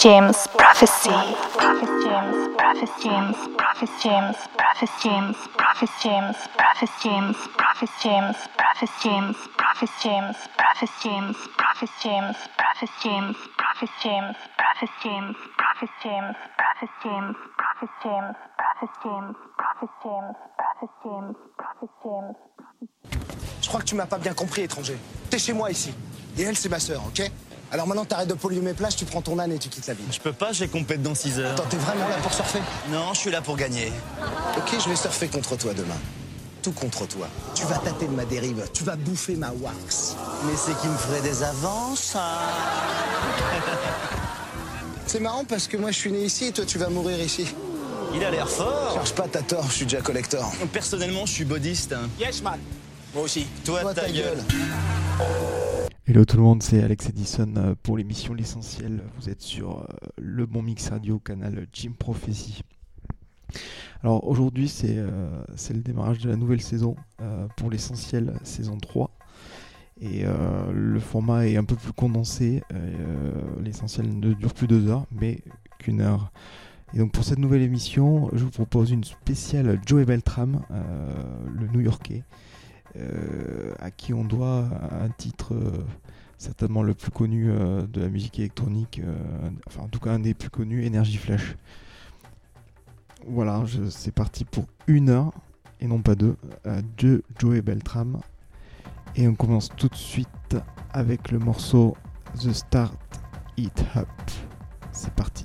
James Prophecy. Je crois que tu m'as pas bien compris, étranger. T'es chez moi ici. Et elle, c'est ma sœur, ok Alors maintenant, t'arrêtes de polluer mes plages, tu prends ton âne et tu quittes la ville. Je peux pas, j'ai compète dans 6 heures. Attends, t'es vraiment là pour surfer? Non, je suis là pour gagner. Ok, je vais surfer contre toi demain. Tout contre toi. Tu vas tâter de ma dérive, tu vas bouffer ma wax. Mais c'est qui me ferait des avances, ça C'est marrant parce que moi, je suis né ici et toi, tu vas mourir ici. Il a l'air fort. Cherche pas, t'as tort, je suis déjà collector. Personnellement, je suis bodiste. Yes, man. Moi aussi. Toi, Toi, ta, gueule. Hello tout le monde, c'est Alex Edison euh, pour l'émission L'essentiel. Vous êtes sur euh, le bon mix radio canal Jim Prophecy. Alors aujourd'hui c'est euh, c'est le démarrage de la nouvelle saison pour l'essentiel saison 3. Et le format est un peu plus condensé. l'essentiel ne dure plus deux heures mais qu'une heure. Et donc pour cette nouvelle émission, je vous propose une spéciale Joey Beltram, le New-Yorkais, euh, à qui on doit un titre certainement le plus connu euh, de la musique électronique, euh, enfin en tout cas un des plus connus, Energy Flash. Voilà, c'est parti pour une heure et non pas deux, euh, de Joey Beltram. Et on commence tout de suite avec le morceau The Start It Up. C'est parti.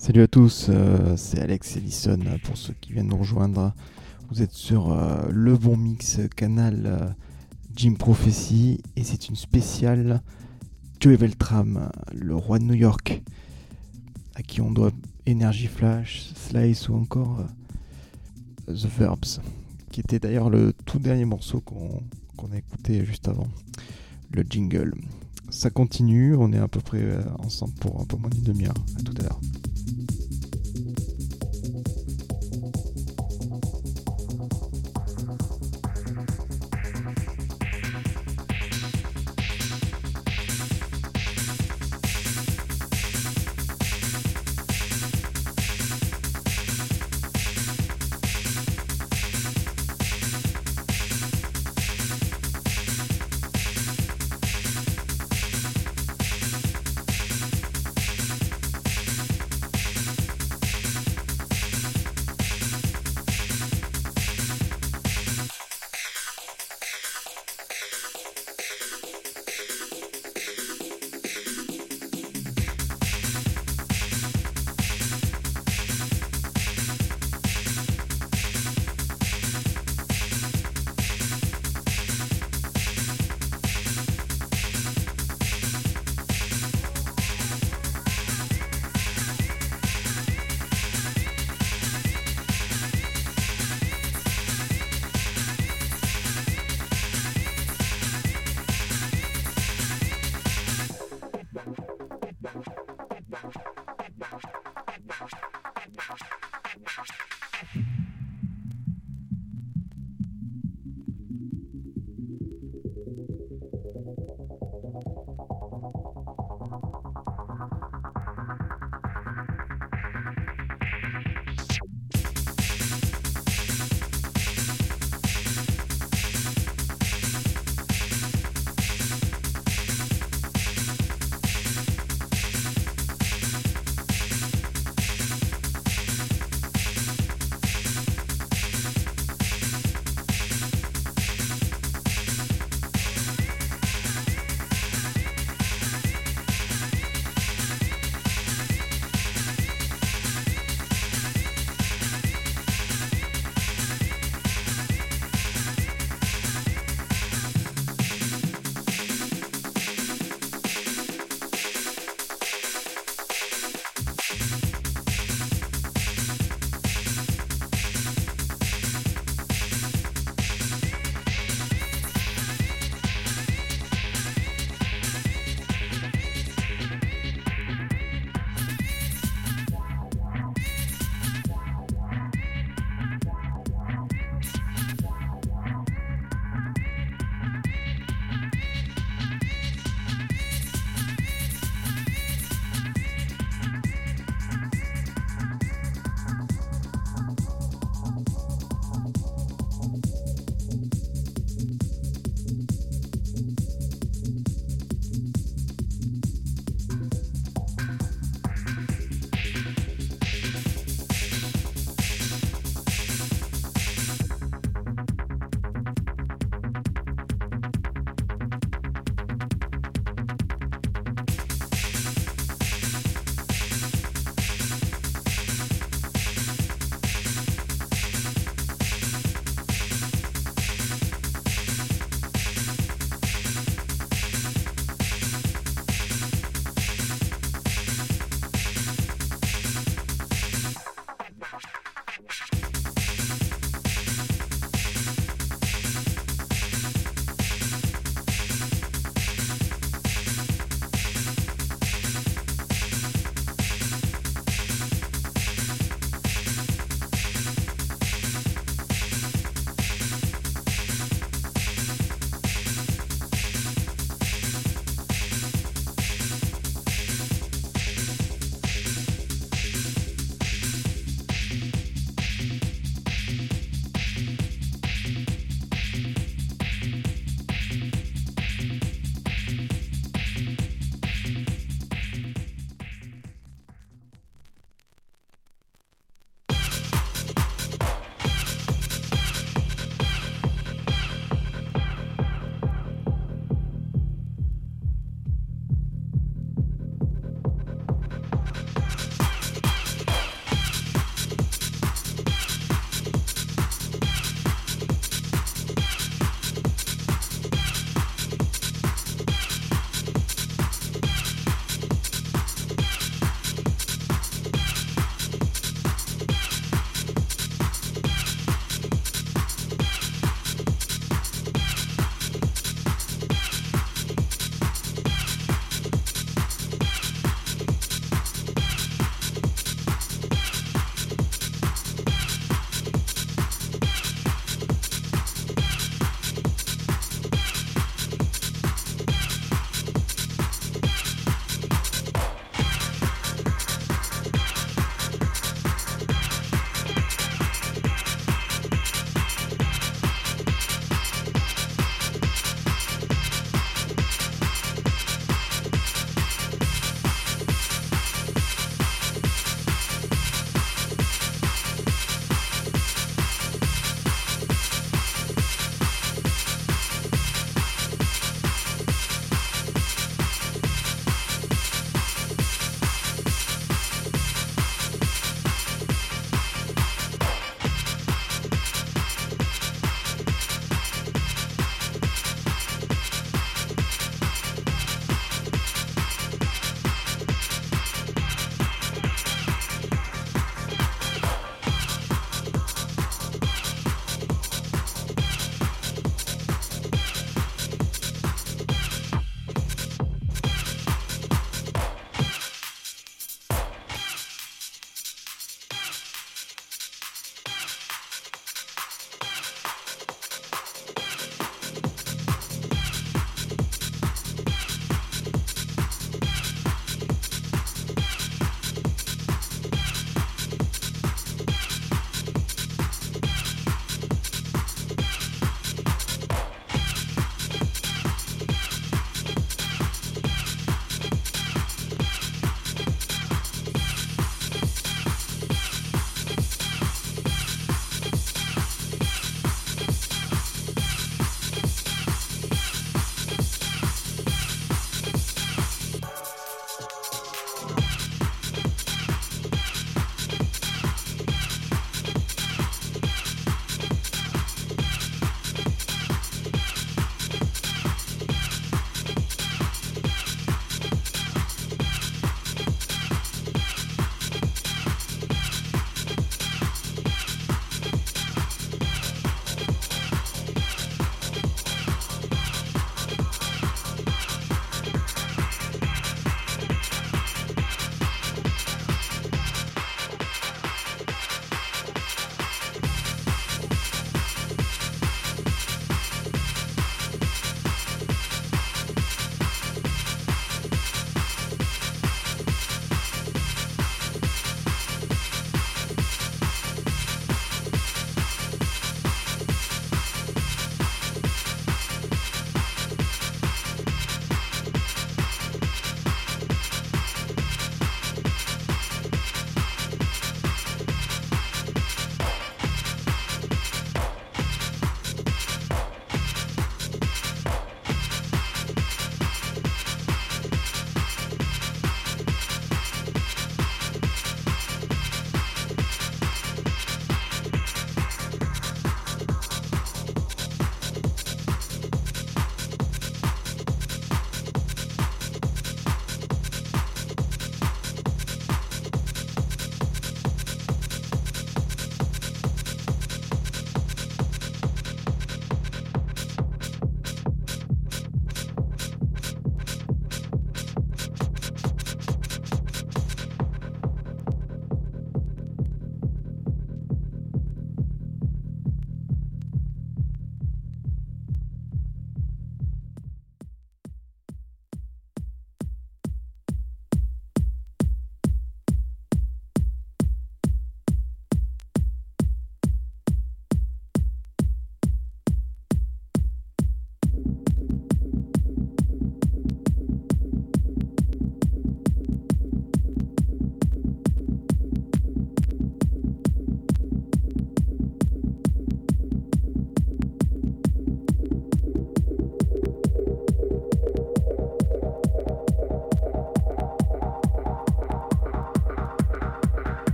Salut à tous, euh, c'est Alex Ellison pour ceux qui viennent nous rejoindre. Vous êtes sur euh, le bon mix canal euh, Jim Prophecy et c'est une spéciale Joey Veltram, le roi de New York, à qui on doit Energy Flash, Slice ou encore euh, The Verbs, qui était d'ailleurs le tout dernier morceau qu'on a écouté juste avant, le jingle. Ça continue, on est à peu près euh, ensemble pour un peu moins d'une demi-heure. À tout à l'heure.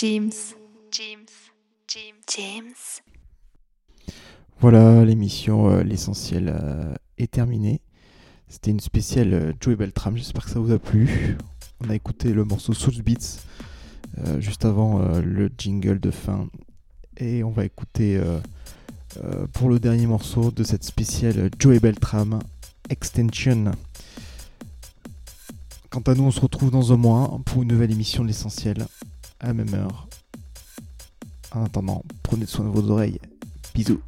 James. James. James. James. Voilà, l'émission euh, L'essentiel euh, est terminée. C'était une spéciale euh, Joey Beltram, j'espère que ça vous a plu. On a écouté le morceau Soul Beats euh, juste avant euh, le jingle de fin. Et on va écouter euh, euh, pour le dernier morceau de cette spéciale Joey Beltram Extension. Quant à nous, on se retrouve dans un mois pour une nouvelle émission de l'essentiel à la même heure. En attendant, prenez soin de vos oreilles. Bisous.